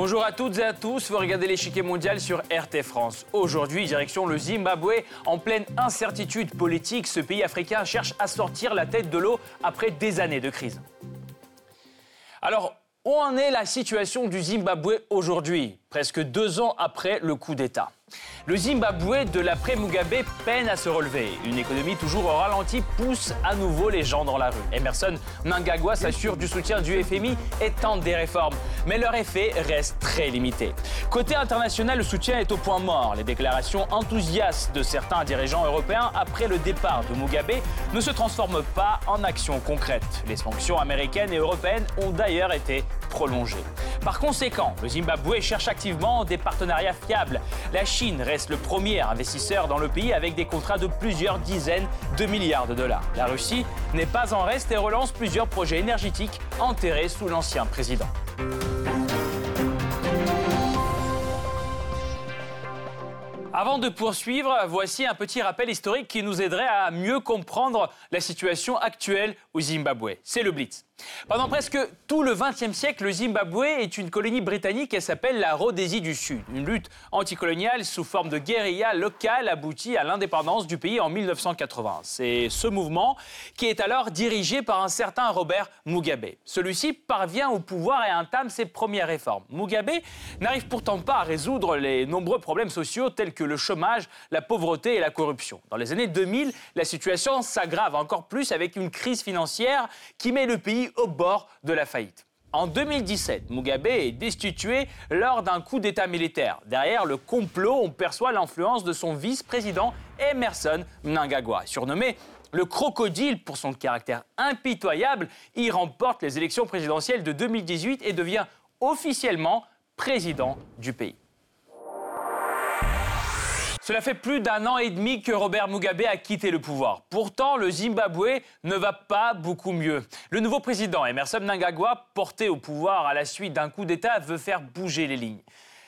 Bonjour à toutes et à tous, vous regardez l'échiquier mondial sur RT France. Aujourd'hui, direction le Zimbabwe. En pleine incertitude politique, ce pays africain cherche à sortir la tête de l'eau après des années de crise. Alors, où en est la situation du Zimbabwe aujourd'hui, presque deux ans après le coup d'État le Zimbabwe de l'après-Mugabe peine à se relever. Une économie toujours au ralenti pousse à nouveau les gens dans la rue. Emerson Mnangagwa s'assure du soutien du FMI et tente des réformes. Mais leur effet reste très limité. Côté international, le soutien est au point mort. Les déclarations enthousiastes de certains dirigeants européens après le départ de Mugabe ne se transforment pas en actions concrètes. Les sanctions américaines et européennes ont d'ailleurs été prolongées. Par conséquent, le Zimbabwe cherche activement des partenariats fiables. La Chine reste le premier investisseur dans le pays avec des contrats de plusieurs dizaines de milliards de dollars. La Russie n'est pas en reste et relance plusieurs projets énergétiques enterrés sous l'ancien président. Avant de poursuivre, voici un petit rappel historique qui nous aiderait à mieux comprendre la situation actuelle au Zimbabwe. C'est le Blitz. Pendant presque tout le XXe siècle, le Zimbabwe est une colonie britannique et s'appelle la Rhodésie du Sud. Une lutte anticoloniale sous forme de guérilla locale aboutit à l'indépendance du pays en 1980. C'est ce mouvement qui est alors dirigé par un certain Robert Mugabe. Celui-ci parvient au pouvoir et entame ses premières réformes. Mugabe n'arrive pourtant pas à résoudre les nombreux problèmes sociaux tels que le chômage, la pauvreté et la corruption. Dans les années 2000, la situation s'aggrave encore plus avec une crise financière qui met le pays au bord de la faillite. En 2017, Mugabe est destitué lors d'un coup d'État militaire. Derrière le complot, on perçoit l'influence de son vice-président Emerson Mnangagwa. Surnommé le crocodile pour son caractère impitoyable, il remporte les élections présidentielles de 2018 et devient officiellement président du pays. Cela fait plus d'un an et demi que Robert Mugabe a quitté le pouvoir. Pourtant, le Zimbabwe ne va pas beaucoup mieux. Le nouveau président, Emerson Mnangagwa, porté au pouvoir à la suite d'un coup d'État, veut faire bouger les lignes.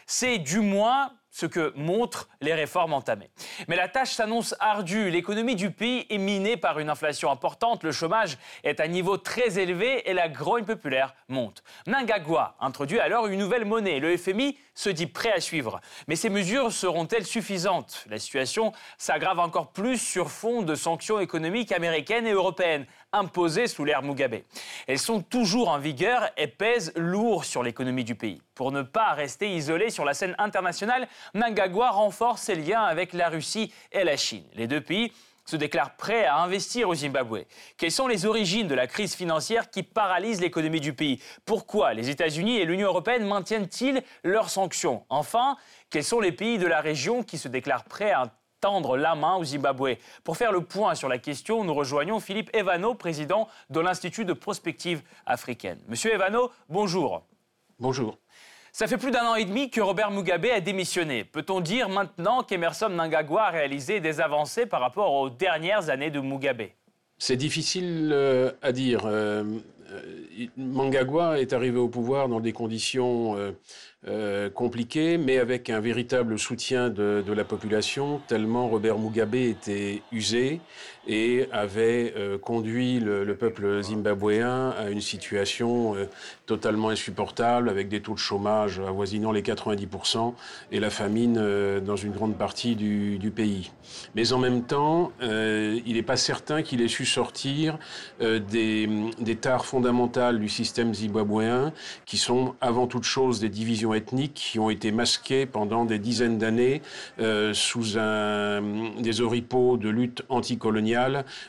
C'est du moins ce que montrent les réformes entamées. Mais la tâche s'annonce ardue. L'économie du pays est minée par une inflation importante, le chômage est à un niveau très élevé et la grogne populaire monte. Mnangagwa introduit alors une nouvelle monnaie. Le FMI se dit prêt à suivre. Mais ces mesures seront-elles suffisantes? La situation s'aggrave encore plus sur fond de sanctions économiques américaines et européennes imposées sous l'ère Mugabe. Elles sont toujours en vigueur et pèsent lourd sur l'économie du pays. Pour ne pas rester isolé sur la scène internationale, Mnangagwa renforce ses liens avec la Russie et la Chine. Les deux pays se déclarent prêts à investir au Zimbabwe. Quelles sont les origines de la crise financière qui paralyse l'économie du pays? Pourquoi les États-Unis et l'Union européenne maintiennent-ils leurs sanctions? Enfin, quels sont les pays de la région qui se déclarent prêts à tendre la main au Zimbabwe. Pour faire le point sur la question, nous rejoignons Philippe Evano, président de l'Institut de prospective africaine. Monsieur Evano, bonjour. Bonjour. Ça fait plus d'un an et demi que Robert Mugabe a démissionné. Peut-on dire maintenant qu'Emerson Mnangagwa a réalisé des avancées par rapport aux dernières années de Mugabe? C'est difficile euh, à dire. Euh, euh, Mnangagwa est arrivé au pouvoir dans des conditions euh, compliqué, mais avec un véritable soutien de, de, la population, tellement Robert Mugabe était usé et avait euh, conduit le, le, peuple zimbabwéen à une situation euh, totalement insupportable, avec des taux de chômage avoisinant les 90% et la famine euh, dans une grande partie du, pays. Mais en même temps, il n'est pas certain qu'il ait su sortir des, des tares fondamentales du système zimbabwéen, qui sont avant toute chose des divisions ethniques qui ont été masquées pendant des dizaines d'années sous des oripeaux de lutte anticoloniale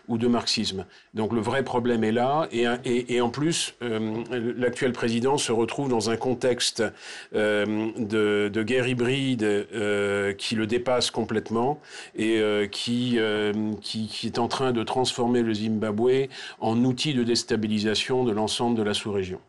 ou de marxisme. Donc le vrai problème est là, et, en plus, euh, l'actuel président se retrouve dans un contexte euh, de, guerre hybride euh, qui le dépasse complètement et qui, est en train de transformer le Zimbabwe en outil de déstabilisation de l'ensemble de la sous-région.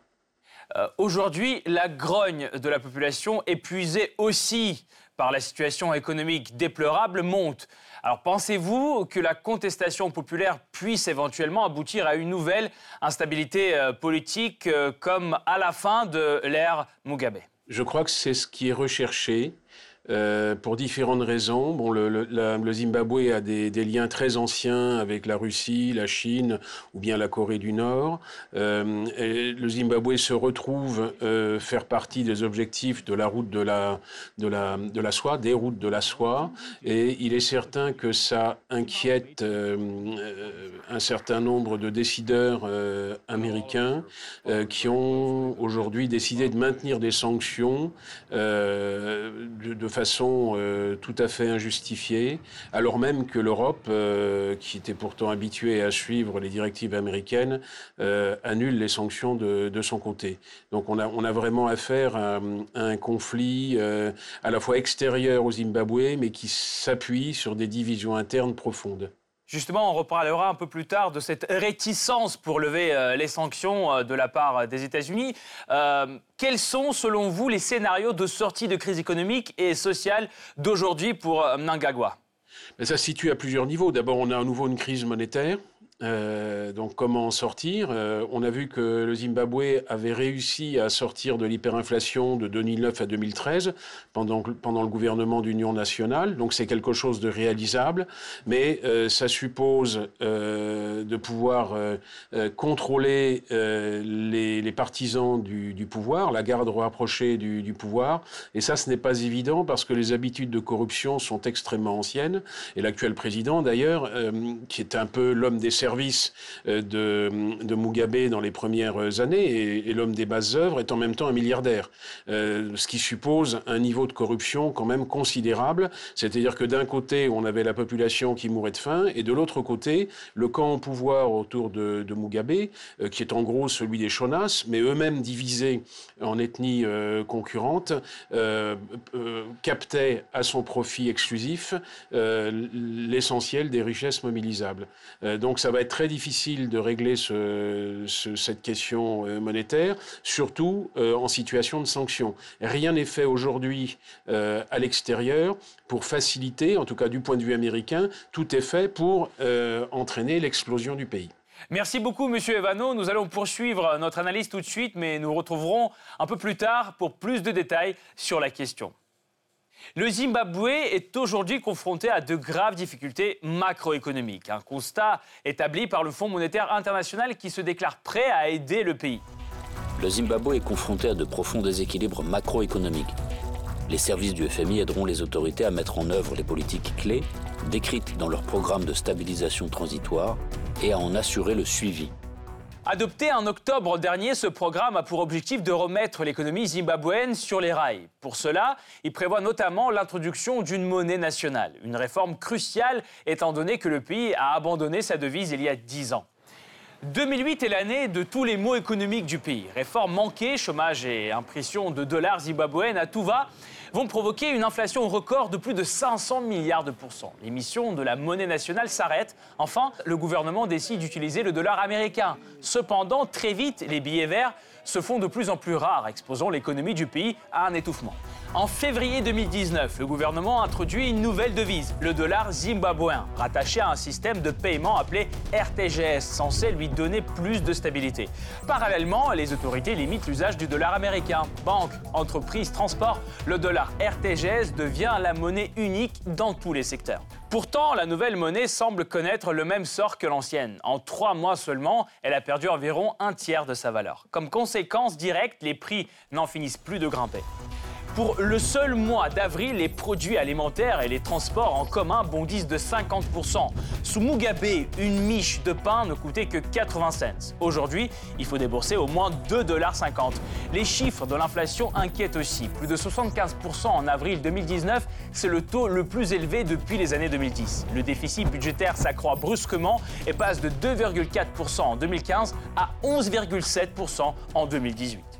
Aujourd'hui, la grogne de la population, épuisée aussi par la situation économique déplorable, monte. Alors pensez-vous que la contestation populaire puisse éventuellement aboutir à une nouvelle instabilité euh, politique euh, comme à la fin de l'ère Mugabe? Je crois que c'est ce qui est recherché. Euh, pour différentes raisons. Bon, le, Zimbabwe a des, liens très anciens avec la Russie, la Chine ou bien la Corée du Nord. Euh, le Zimbabwe se retrouve euh, faire partie des objectifs de la route de la, de, la, de la soie, des routes de la soie, et il est certain que ça inquiète un certain nombre de décideurs américains qui ont aujourd'hui décidé de maintenir des sanctions de, de façon euh, tout à fait injustifiée, alors même que l'Europe, euh, qui était pourtant habituée à suivre les directives américaines, euh, annule les sanctions de, son côté. Donc on a, on a vraiment affaire à, un conflit à la fois extérieur au Zimbabwe, mais qui s'appuie sur des divisions internes profondes. Justement, on reparlera un peu plus tard de cette réticence pour lever euh, les sanctions euh, de la part des États-Unis. Euh, quels sont, selon vous, les scénarios de sortie de crise économique et sociale d'aujourd'hui pour Mnangagwa? Ça se situe à plusieurs niveaux. D'abord, on a à nouveau une crise monétaire. Euh, donc comment en sortir? Euh, On a vu que le Zimbabwe avait réussi à sortir de l'hyperinflation de 2009 à 2013 pendant, pendant le gouvernement d'union nationale. Donc c'est quelque chose de réalisable, mais euh, ça suppose de pouvoir contrôler les, partisans du, pouvoir, la garde rapprochée du, pouvoir. Et ça, ce n'est pas évident parce que les habitudes de corruption sont extrêmement anciennes. Et l'actuel président, d'ailleurs, qui est un peu l'homme des service euh, de, Mugabe dans les premières années et, l'homme des bases œuvres est en même temps un milliardaire, euh, ce qui suppose un niveau de corruption quand même considérable. C'est-à-dire que d'un côté, on avait la population qui mourait de faim et de l'autre côté, le camp au pouvoir autour de, Mugabe, euh, qui est en gros celui des Shonas, mais eux-mêmes divisés en ethnies concurrentes, captait à son profit exclusif l'essentiel des richesses mobilisables. donc ça va être très difficile de régler cette question euh, monétaire, surtout euh, en situation de sanction. Rien n'est fait aujourd'hui euh, à l'extérieur pour faciliter, en tout cas du point de vue américain, tout est fait pour entraîner l'explosion du pays. Merci beaucoup, Monsieur Evano. Nous allons poursuivre notre analyse tout de suite, mais nous retrouverons un peu plus tard pour plus de détails sur la question. Le Zimbabwe est aujourd'hui confronté à de graves difficultés macroéconomiques. Un constat établi par le Fonds monétaire international qui se déclare prêt à aider le pays. Le Zimbabwe est confronté à de profonds déséquilibres macroéconomiques. Les services du FMI aideront les autorités à mettre en œuvre les politiques clés décrites dans leur programme de stabilisation transitoire et à en assurer le suivi. Adopté en octobre dernier, ce programme a pour objectif de remettre l'économie zimbabwéenne sur les rails. Pour cela, il prévoit notamment l'introduction d'une monnaie nationale, une réforme cruciale étant donné que le pays a abandonné sa devise il y a dix ans. 2008 est l'année de tous les maux économiques du pays. Réforme manquée, chômage et impression de dollars zimbabwéennes à tout va vont provoquer une inflation record de plus de 500 milliards de pourcents. L'émission de la monnaie nationale s'arrête. Enfin, le gouvernement décide d'utiliser le dollar américain. Cependant, très vite, les billets verts se font de plus en plus rares, exposant l'économie du pays à un étouffement. En février 2019, le gouvernement introduit une nouvelle devise, le dollar zimbabwéen, rattaché à un système de paiement appelé RTGS, censé lui donner plus de stabilité. Parallèlement, les autorités limitent l'usage du dollar américain. Banques, entreprises, transports, le dollar RTGS devient la monnaie unique dans tous les secteurs. Pourtant, la nouvelle monnaie semble connaître le même sort que l'ancienne. En trois mois seulement, elle a perdu environ un tiers de sa valeur. Comme conséquence directe, les prix n'en finissent plus de grimper. Pour le seul mois d'avril, les produits alimentaires et les transports en commun bondissent de 50%. Sous Mugabe, une miche de pain ne coûtait que 80 cents. Aujourd'hui, il faut débourser au moins 2,50 Les chiffres de l'inflation inquiètent aussi. Plus de 75% en avril 2019, c'est le taux le plus élevé depuis les années 2010. Le déficit budgétaire s'accroît brusquement et passe de 2,4% en 2015 à 11,7% en 2018.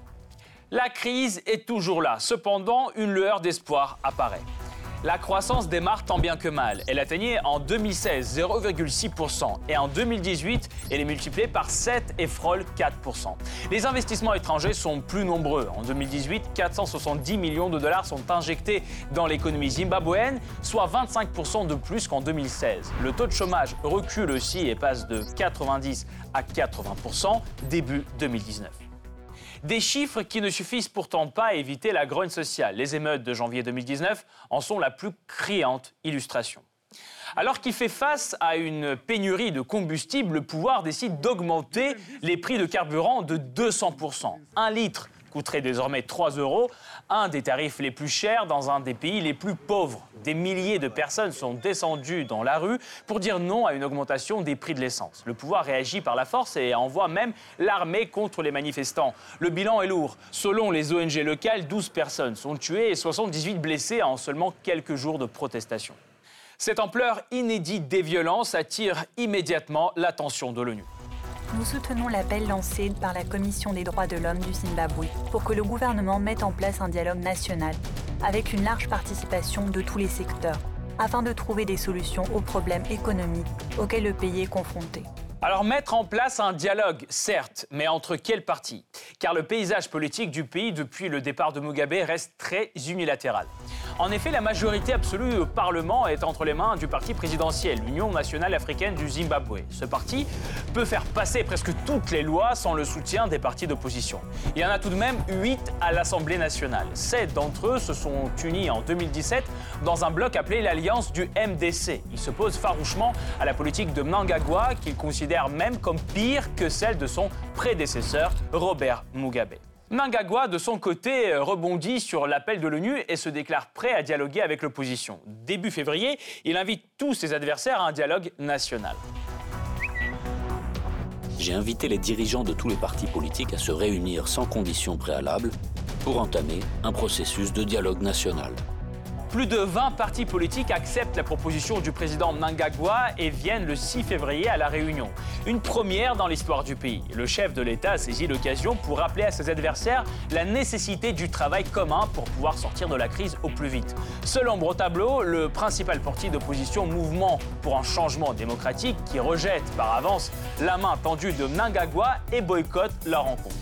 La crise est toujours là. Cependant, une lueur d'espoir apparaît. La croissance démarre tant bien que mal. Elle atteignait en 2016 0,6% et en 2018, elle est multipliée par 7 et frôle 4%. Les investissements étrangers sont plus nombreux. En 2018, 470 millions de dollars sont injectés dans l'économie zimbabwéenne, soit 25% de plus qu'en 2016. Le taux de chômage recule aussi et passe de 90 à 80% début 2019. Des chiffres qui ne suffisent pourtant pas à éviter la grogne sociale. Les émeutes de janvier 2019 en sont la plus criante illustration. Alors qu'il fait face à une pénurie de combustible, le pouvoir décide d'augmenter les prix de carburant de 200%. Un litre coûterait désormais 3 euros, un des tarifs les plus chers dans un des pays les plus pauvres. Des milliers de personnes sont descendues dans la rue pour dire non à une augmentation des prix de l'essence. Le pouvoir réagit par la force et envoie même l'armée contre les manifestants. Le bilan est lourd. Selon les ONG locales, 12 personnes sont tuées et 78 blessées en seulement quelques jours de protestation. Cette ampleur inédite des violences attire immédiatement l'attention de l'ONU. Nous soutenons l'appel lancé par la Commission des droits de l'homme du Zimbabwe pour que le gouvernement mette en place un dialogue national avec une large participation de tous les secteurs afin de trouver des solutions aux problèmes économiques auxquels le pays est confronté. Alors mettre en place un dialogue, certes, mais entre quelles parties Car le paysage politique du pays depuis le départ de Mugabe reste très unilatéral. En effet, la majorité absolue au Parlement est entre les mains du parti présidentiel, l'Union nationale africaine du Zimbabwe. Ce parti peut faire passer presque toutes les lois sans le soutien des partis d'opposition. Il y en a tout de même 8 à l'Assemblée nationale. Sept d'entre eux se sont unis en 2017 dans un bloc appelé l'Alliance du MDC. Ils s'opposent farouchement à la politique de Mnangagwa qu'ils considèrent même comme pire que celle de son prédécesseur, Robert Mugabe. Mnangagwa, de son côté, rebondit sur l'appel de l'ONU et se déclare prêt à dialoguer avec l'opposition. Début février, il invite tous ses adversaires à un dialogue national. J'ai invité les dirigeants de tous les partis politiques à se réunir sans condition préalable pour entamer un processus de dialogue national. Plus de 20 partis politiques acceptent la proposition du président Mnangagwa et viennent le 6 février à la Réunion. Une première dans l'histoire du pays. Le chef de l'État a saisi l'occasion pour rappeler à ses adversaires la nécessité du travail commun pour pouvoir sortir de la crise au plus vite. Seul ombre le principal parti d'opposition Mouvement pour un changement démocratique qui rejette par avance la main tendue de Mnangagwa et boycotte la rencontre.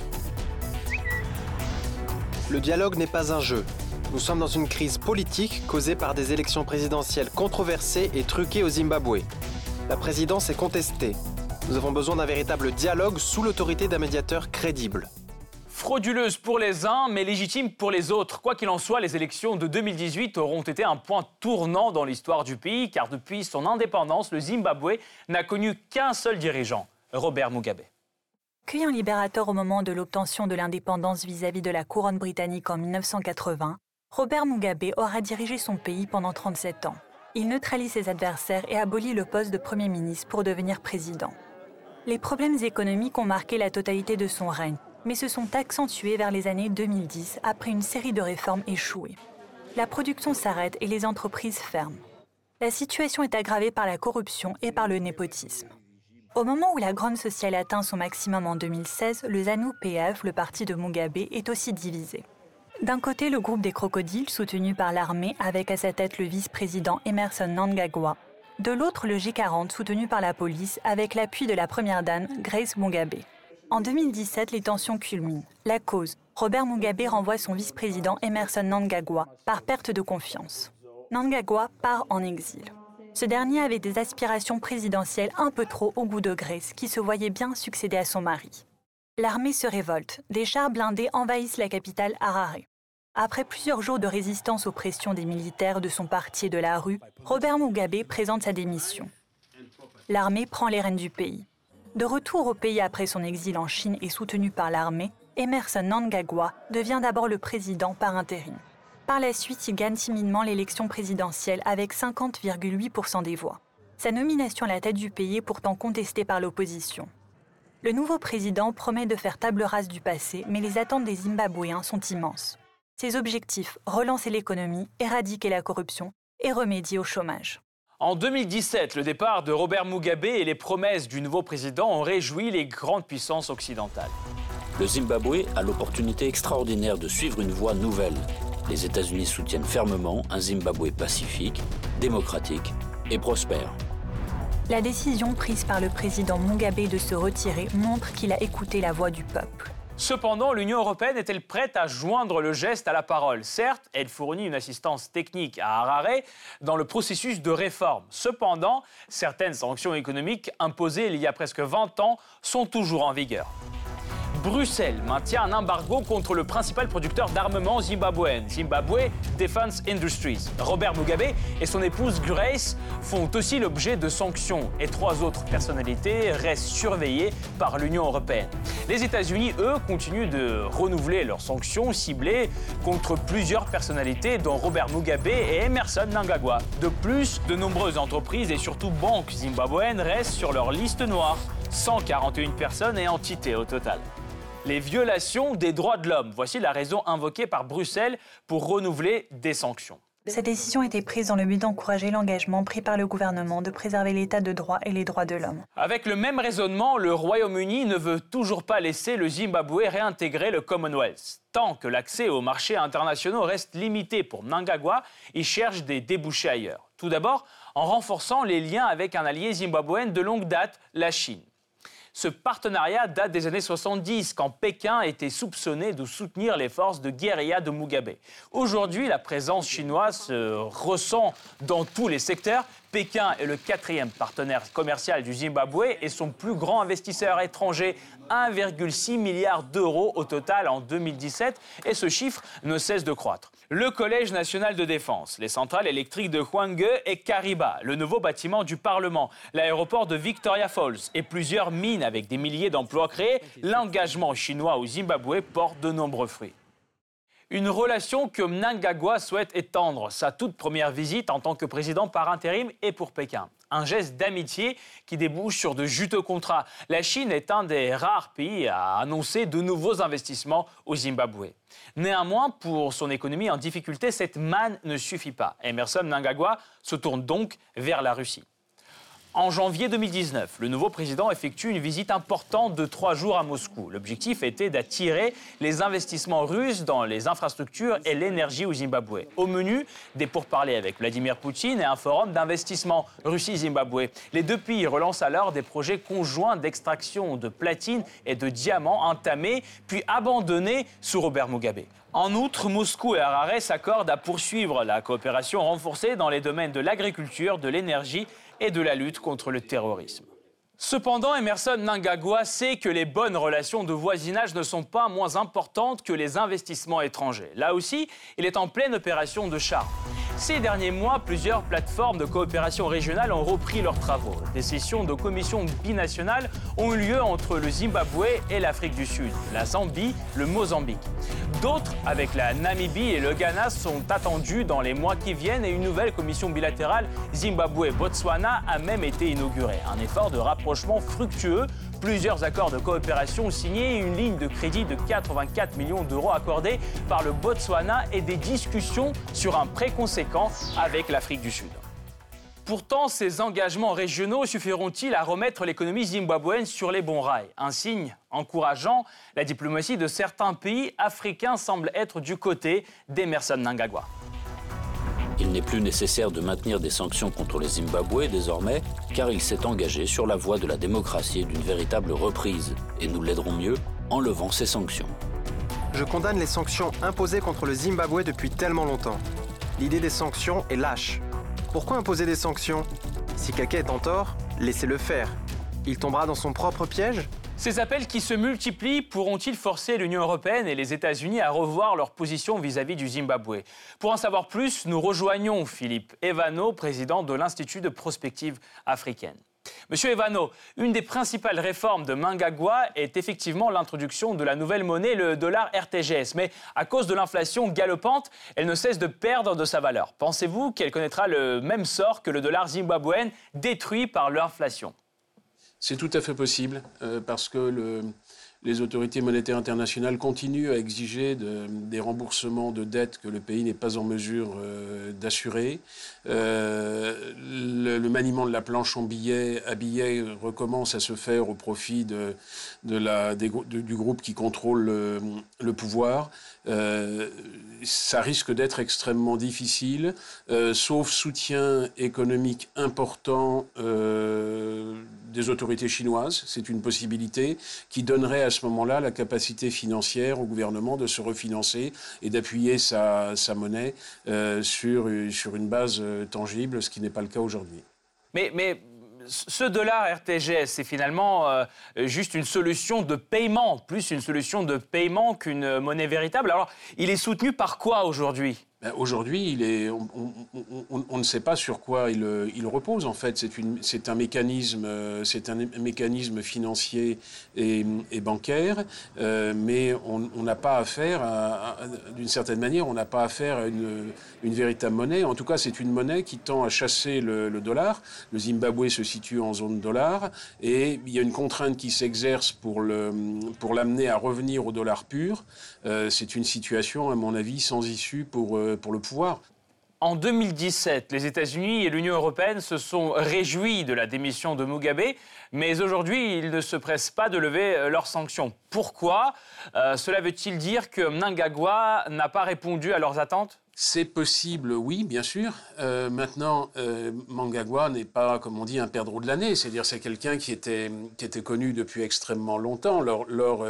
Le dialogue n'est pas un jeu, nous sommes dans une crise politique causée par des élections présidentielles controversées et truquées au Zimbabwe. La présidence est contestée. Nous avons besoin d'un véritable dialogue sous l'autorité d'un médiateur crédible. Frauduleuse pour les uns, mais légitime pour les autres. Quoi qu'il en soit, les élections de 2018 auront été un point tournant dans l'histoire du pays, car depuis son indépendance, le Zimbabwe n'a connu qu'un seul dirigeant, Robert Mugabe. Cueillant libérateur au moment de l'obtention de l'indépendance vis-à-vis de la couronne britannique en 1980, Robert Mugabe aura dirigé son pays pendant 37 ans. Il neutralise ses adversaires et abolit le poste de Premier ministre pour devenir président. Les problèmes économiques ont marqué la totalité de son règne, mais se sont accentués vers les années 2010 après une série de réformes échouées. La production s'arrête et les entreprises ferment. La situation est aggravée par la corruption et par le népotisme. Au moment où la Grande Sociale atteint son maximum en 2016, le ZANU-PF, le parti de Mugabe, est aussi divisé. D'un côté, le groupe des crocodiles, soutenu par l'armée, avec à sa tête le vice-président Emerson Nangagwa. De l'autre, le G40, soutenu par la police, avec l'appui de la première dame, Grace Mugabe. En 2017, les tensions culminent. La cause Robert Mugabe renvoie son vice-président Emerson Nangagwa par perte de confiance. Nangagwa part en exil. Ce dernier avait des aspirations présidentielles un peu trop au goût de Grace, qui se voyait bien succéder à son mari. L'armée se révolte. Des chars blindés envahissent la capitale Harare. Après plusieurs jours de résistance aux pressions des militaires de son parti et de la rue, Robert Mugabe présente sa démission. L'armée prend les rênes du pays. De retour au pays après son exil en Chine et soutenu par l'armée, Emerson Nangagwa devient d'abord le président par intérim. Par la suite, il gagne timidement l'élection présidentielle avec 50,8% des voix. Sa nomination à la tête du pays est pourtant contestée par l'opposition. Le nouveau président promet de faire table rase du passé, mais les attentes des Zimbabwéens sont immenses. Ses objectifs, relancer l'économie, éradiquer la corruption et remédier au chômage. En 2017, le départ de Robert Mugabe et les promesses du nouveau président ont réjoui les grandes puissances occidentales. Le Zimbabwe a l'opportunité extraordinaire de suivre une voie nouvelle. Les États-Unis soutiennent fermement un Zimbabwe pacifique, démocratique et prospère. La décision prise par le président Mugabe de se retirer montre qu'il a écouté la voix du peuple. Cependant, l'Union européenne est-elle prête à joindre le geste à la parole? Certes, elle fournit une assistance technique à Harare dans le processus de réforme. Cependant, certaines sanctions économiques imposées il y a presque 20 ans sont toujours en vigueur. Bruxelles maintient un embargo contre le principal producteur d'armement zimbabwéen, Zimbabwe Defense Industries. Robert Mugabe et son épouse Grace font aussi l'objet de sanctions et trois autres personnalités restent surveillées par l'Union européenne. Les États-Unis, eux, continuent de renouveler leurs sanctions ciblées contre plusieurs personnalités, dont Robert Mugabe et Emerson Mnangagwa. De plus, de nombreuses entreprises et surtout banques zimbabwéennes restent sur leur liste noire. 141 personnes et entités au total. Les violations des droits de l'homme. Voici la raison invoquée par Bruxelles pour renouveler des sanctions. Cette décision a été prise dans le but d'encourager l'engagement pris par le gouvernement de préserver l'état de droit et les droits de l'homme. Avec le même raisonnement, le Royaume-Uni ne veut toujours pas laisser le Zimbabwe réintégrer le Commonwealth. Tant que l'accès aux marchés internationaux reste limité pour Mnangagwa, il cherche des débouchés ailleurs. Tout d'abord, en renforçant les liens avec un allié zimbabwéen de longue date, la Chine. Ce partenariat date des années 70, quand Pékin était soupçonné de soutenir les forces de guérilla de Mugabe. Aujourd'hui, la présence chinoise se ressent dans tous les secteurs. Pékin est le quatrième partenaire commercial du Zimbabwe et son plus grand investisseur étranger 1,6 milliard d'euros au total en 2017 et ce chiffre ne cesse de croître. Le Collège national de défense, les centrales électriques de Hwange et Kariba, le nouveau bâtiment du Parlement, l'aéroport de Victoria Falls et plusieurs mines avec des milliers d'emplois créés, l'engagement chinois au Zimbabwe porte de nombreux fruits. Une relation que Mnangagwa souhaite étendre. Sa toute première visite en tant que président par intérim et pour Pékin. Un geste d'amitié qui débouche sur de juteux contrats. La Chine est un des rares pays à annoncer de nouveaux investissements au Zimbabwe. Néanmoins, pour son économie en difficulté, cette manne ne suffit pas. Emerson Mnangagwa se tourne donc vers la Russie. En janvier 2019, le nouveau président effectue une visite importante de trois jours à Moscou. L'objectif était d'attirer les investissements russes dans les infrastructures et l'énergie au Zimbabwe. Au menu, des pourparlers avec Vladimir Poutine et un forum d'investissement Russie-Zimbabwe. Les deux pays relancent alors des projets conjoints d'extraction de platine et de diamants entamés puis abandonnés sous Robert Mugabe. En outre, Moscou et Harare s'accordent à poursuivre la coopération renforcée dans les domaines de l'agriculture, de l'énergie et de la lutte contre le terrorisme. Cependant, Emerson Mnangagwa sait que les bonnes relations de voisinage ne sont pas moins importantes que les investissements étrangers. Là aussi, il est en pleine opération de charme. Ces derniers mois, plusieurs plateformes de coopération régionale ont repris leurs travaux. Des sessions de commissions binationales ont eu lieu entre le Zimbabwe et l'Afrique du Sud, la Zambie, le Mozambique. D'autres, avec la Namibie et le Ghana, sont attendus dans les mois qui viennent et une nouvelle commission bilatérale Zimbabwe-Botswana a même été inaugurée. Un effort de rapprochement fructueux Plusieurs accords de coopération signés, une ligne de crédit de 84 millions d'euros accordée par le Botswana et des discussions sur un prêt conséquent avec l'Afrique du Sud. Pourtant, ces engagements régionaux suffiront-ils à remettre l'économie zimbabwéenne sur les bons rails? Un signe encourageant, la diplomatie de certains pays africains semble être du côté d'Emerson Nangagwa. Il n'est plus nécessaire de maintenir des sanctions contre le Zimbabwe désormais, car il s'est engagé sur la voie de la démocratie et d'une véritable reprise, et nous l'aiderons mieux en levant ces sanctions. Je condamne les sanctions imposées contre le Zimbabwe depuis tellement longtemps. L'idée des sanctions est lâche. Pourquoi imposer des sanctions? Si quelqu'un est en tort, laissez-le faire. Il tombera dans son propre piège? Ces appels qui se multiplient pourront-ils forcer l'Union européenne et les États-Unis à revoir leur position vis-à-vis du Zimbabwe? Pour en savoir plus, nous rejoignons Philippe Evano, président de l'Institut de prospective africaine. Monsieur Evano, une des principales réformes de Mangagwa est effectivement l'introduction de la nouvelle monnaie, le dollar RTGS. Mais à cause de l'inflation galopante, elle ne cesse de perdre de sa valeur. Pensez-vous qu'elle connaîtra le même sort que le dollar zimbabwéen détruit par l'inflation? C'est tout à fait possible euh, parce que le, les autorités monétaires internationales continuent à exiger des remboursements de dettes que le pays n'est pas en mesure euh, d'assurer. Euh, le, maniement de la planche en billets, à billets recommence à se faire au profit du groupe qui contrôle le, pouvoir. Euh, ça risque d'être extrêmement difficile, sauf soutien économique important des autorités chinoises. C'est une possibilité qui donnerait à ce moment-là la capacité financière au gouvernement de se refinancer et d'appuyer sa, monnaie euh, sur, sur une base euh, tangible, ce qui n'est pas le cas aujourd'hui. Mais ce dollar RTGS, c'est finalement euh, juste une solution de paiement, plus une solution de paiement qu'une monnaie véritable. Alors, il est soutenu par quoi aujourd'hui? Ben, aujourd'hui, on, ne sait pas sur quoi il, repose. En fait, c'est un un mécanisme financier et, bancaire, euh, mais on n'a pas affaire, d'une certaine manière, on n'a pas affaire à une, véritable monnaie. En tout cas, c'est une monnaie qui tend à chasser le, dollar. Le Zimbabwe se situe en zone dollar et il y a une contrainte qui s'exerce pour l'amener à revenir au dollar pur. Euh, c'est une situation, à mon avis, sans issue pour euh, pour le pouvoir. En 2017, les États-Unis et l'Union européenne se sont réjouis de la démission de Mugabe, mais aujourd'hui, ils ne se pressent pas de lever euh, leurs sanctions. Pourquoi? Euh, Cela veut-il dire que Mnangagwa n'a pas répondu à leurs attentes? C'est possible, oui, bien sûr. Euh, maintenant, euh, Mangagwa n'est pas, comme on dit, un perdreau de l'année. C'est-à-dire, c'est quelqu'un qui était, connu depuis extrêmement longtemps. Lors, lors,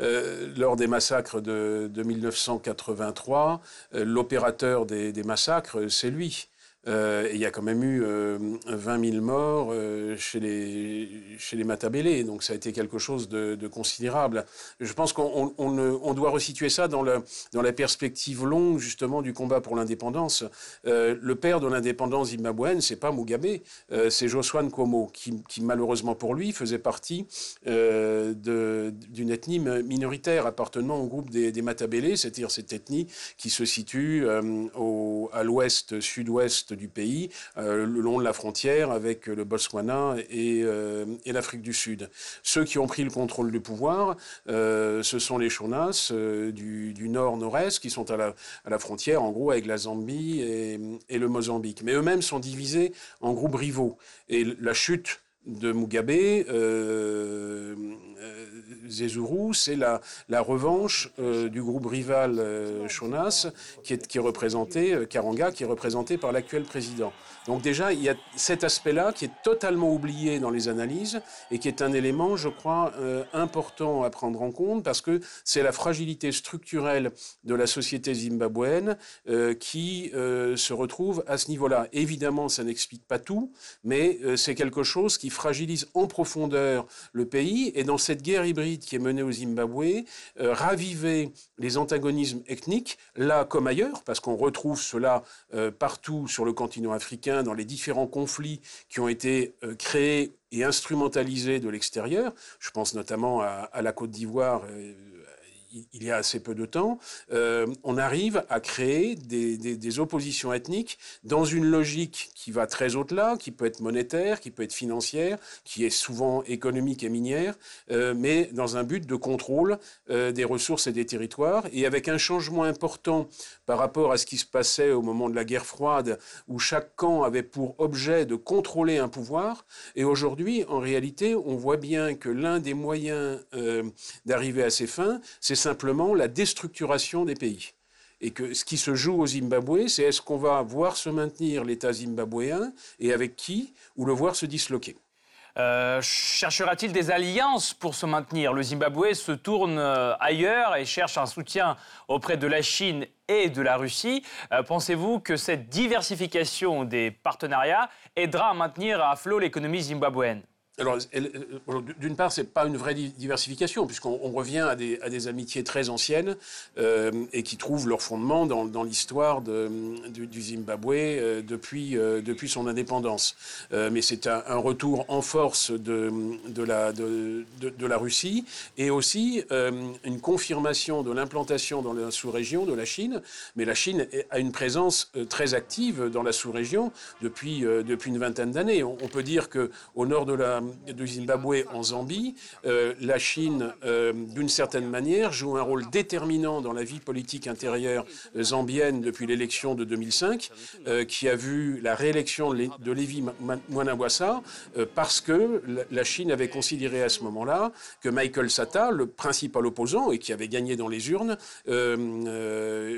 euh, des massacres de, de 1983, l'opérateur des massacres, c'est lui. Euh, il y a quand même eu 20 euh, 000 morts euh, chez, les, chez les Matabélés, donc ça a été quelque chose de, considérable. Je pense qu'on on, doit resituer ça dans, le, dans la perspective longue, justement, du combat pour l'indépendance. le père de l'indépendance zimbabwéenne, c'est pas Mugabe, c'est Joshua Nkomo, qui, qui, malheureusement pour lui, faisait partie d'une ethnie minoritaire appartenant au groupe des, des Matabélés, c'est-à-dire cette ethnie qui se situe au, à l'ouest, sud-ouest du pays, euh, le long de la frontière avec le Botswana euh, et, l'Afrique du Sud. Ceux qui ont pris le contrôle du pouvoir, euh, ce sont les Shonas du, nord-nord-est, qui sont à la, frontière, en gros, avec la Zambie et, et le Mozambique. Mais eux-mêmes sont divisés en groupes rivaux. Et la chute de Mugabe, euh, euh Zezuru, c'est la, la, revanche euh, du groupe rival euh, Shonas, qui est, qui est représenté, Karanga, qui est représenté par l'actuel président. Donc déjà, il y a cet aspect-là qui est totalement oublié dans les analyses et qui est un élément, je crois, important à prendre en compte parce que c'est la fragilité structurelle de la société zimbabwéenne qui se retrouve à ce niveau-là. Évidemment, ça n'explique pas tout, mais c'est quelque chose qui fragilise en profondeur le pays. Et dans cette guerre hybride qui est menée au Zimbabwe, euh, raviver les antagonismes ethniques, là comme ailleurs, parce qu'on retrouve cela euh, partout sur le continent africain, dans les différents conflits qui ont été euh, créés et instrumentalisés de l'extérieur. Je pense notamment à, à la Côte d'Ivoire il y a assez peu de temps, euh, on arrive à créer des, oppositions ethniques dans une logique qui va très au-delà, qui peut être monétaire, qui peut être financière, qui est souvent économique et minière, euh, mais dans un but de contrôle euh, des ressources et des territoires, et avec un changement important par rapport à ce qui se passait au moment de la guerre froide, où chaque camp avait pour objet de contrôler un pouvoir, et aujourd'hui, en réalité, on voit bien que l'un des moyens d'arriver à ces fins, c'est simplement la déstructuration des pays. Et que ce qui se joue au Zimbabwe, c'est est-ce qu'on va voir se maintenir l'État zimbabwéen et avec qui, ou le voir se disloquer? Euh, cherchera-t-il des alliances pour se maintenir? Le Zimbabwe se tourne euh, ailleurs et cherche un soutien auprès de la Chine et de la Russie. Euh, pensez-vous que cette diversification des partenariats aidera à maintenir à flot l'économie zimbabwéenne? Alors, euh, d'une part, c'est pas une vraie diversification, puisqu'on revient à des, amitiés très anciennes euh, et qui trouvent leur fondement dans, l'histoire du, Zimbabwe euh, depuis, son indépendance. Mais c'est un, retour en force de, la, Russie et aussi une confirmation de l'implantation dans la sous-région de la Chine. Mais la Chine a une présence très active dans la sous-région depuis, depuis une vingtaine d'années. On, on, peut dire qu'au nord de la du Zimbabwe en Zambie, euh, la Chine, euh, d'une certaine manière, joue un rôle déterminant dans la vie politique intérieure zambienne depuis l'élection de 2005, euh, qui a vu la réélection de Lévi Mwanawasa, parce que la Chine avait considéré à ce moment-là que Michael Sata, le principal opposant et qui avait gagné dans les urnes,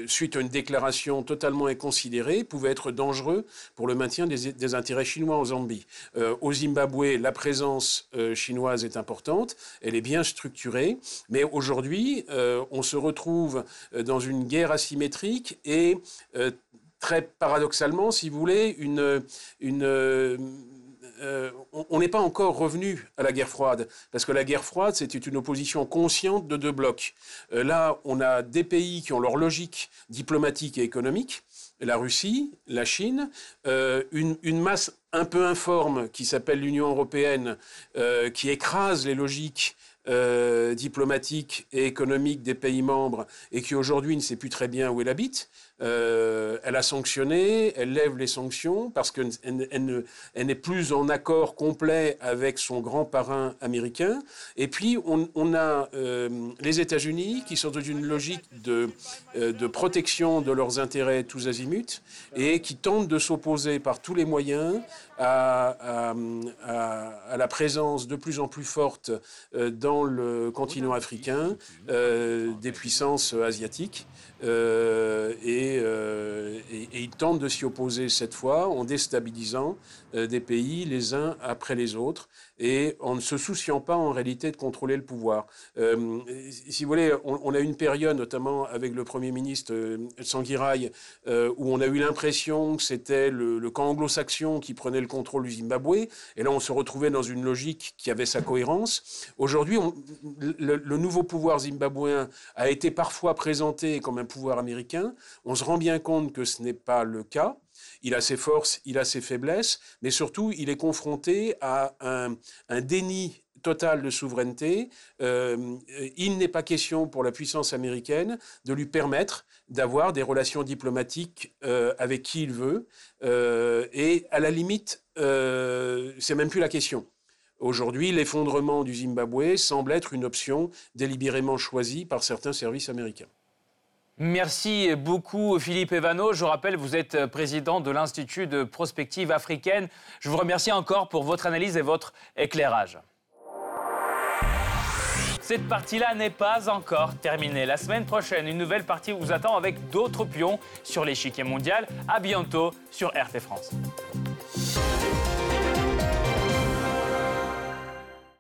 suite à une déclaration totalement inconsidérée, pouvait être dangereux pour le maintien des, des intérêts chinois en Zambie. au Zimbabwe, la présence euh, chinoise est importante, elle est bien structurée, mais aujourd'hui, euh, on se retrouve euh, dans une guerre asymétrique et très paradoxalement, si vous voulez, une, une on n'est pas encore revenu à la guerre froide, parce que la guerre froide, c'était une opposition consciente de deux blocs. là, on a des pays qui ont leur logique diplomatique et économique, la Russie, la Chine, une, une, masse un peu informe qui s'appelle l'Union européenne, qui écrase les logiques euh, diplomatique et économique des pays membres et qui aujourd'hui ne sait plus très bien où elle habite. Euh, elle a sanctionné, elle lève les sanctions parce qu'elle elle n'est plus en accord complet avec son grand parrain américain. Et puis, on, a euh, les États-Unis qui sont dans une logique de, euh, de protection de leurs intérêts tous azimuts et qui tentent de s'opposer par tous les moyens à, à, la présence de plus en plus forte dans le continent africain des puissances asiatiques. Euh, et, et, ils tentent de s'y opposer cette fois en déstabilisant euh, des pays les uns après les autres et en ne se souciant pas en réalité de contrôler le pouvoir. Euh, si vous voulez, on, a eu une période, notamment avec le Premier ministre euh, Sangirai, où on a eu l'impression que c'était le, camp anglo-saxon qui prenait le contrôle du Zimbabwe, et là on se retrouvait dans une logique qui avait sa cohérence. Aujourd'hui, le, le, nouveau pouvoir zimbabwéen a été parfois présenté comme un pouvoir américain. On se rend bien compte que ce n'est pas le cas. Il a ses forces, il a ses faiblesses, mais surtout, il est confronté à un, déni total de souveraineté. Euh, il n'est pas question pour la puissance américaine de lui permettre d'avoir des relations diplomatiques euh, avec qui il veut. Euh, et à la limite, c'est même plus la question. Aujourd'hui, l'effondrement du Zimbabwe semble être une option délibérément choisie par certains services américains. Merci beaucoup Philippe Evano. Je rappelle, vous êtes président de l'Institut de prospective africaine. Je vous remercie encore pour votre analyse et votre éclairage. Cette partie-là n'est pas encore terminée. La semaine prochaine, une nouvelle partie vous attend avec d'autres pions sur l'échiquier mondial. À bientôt sur RT France.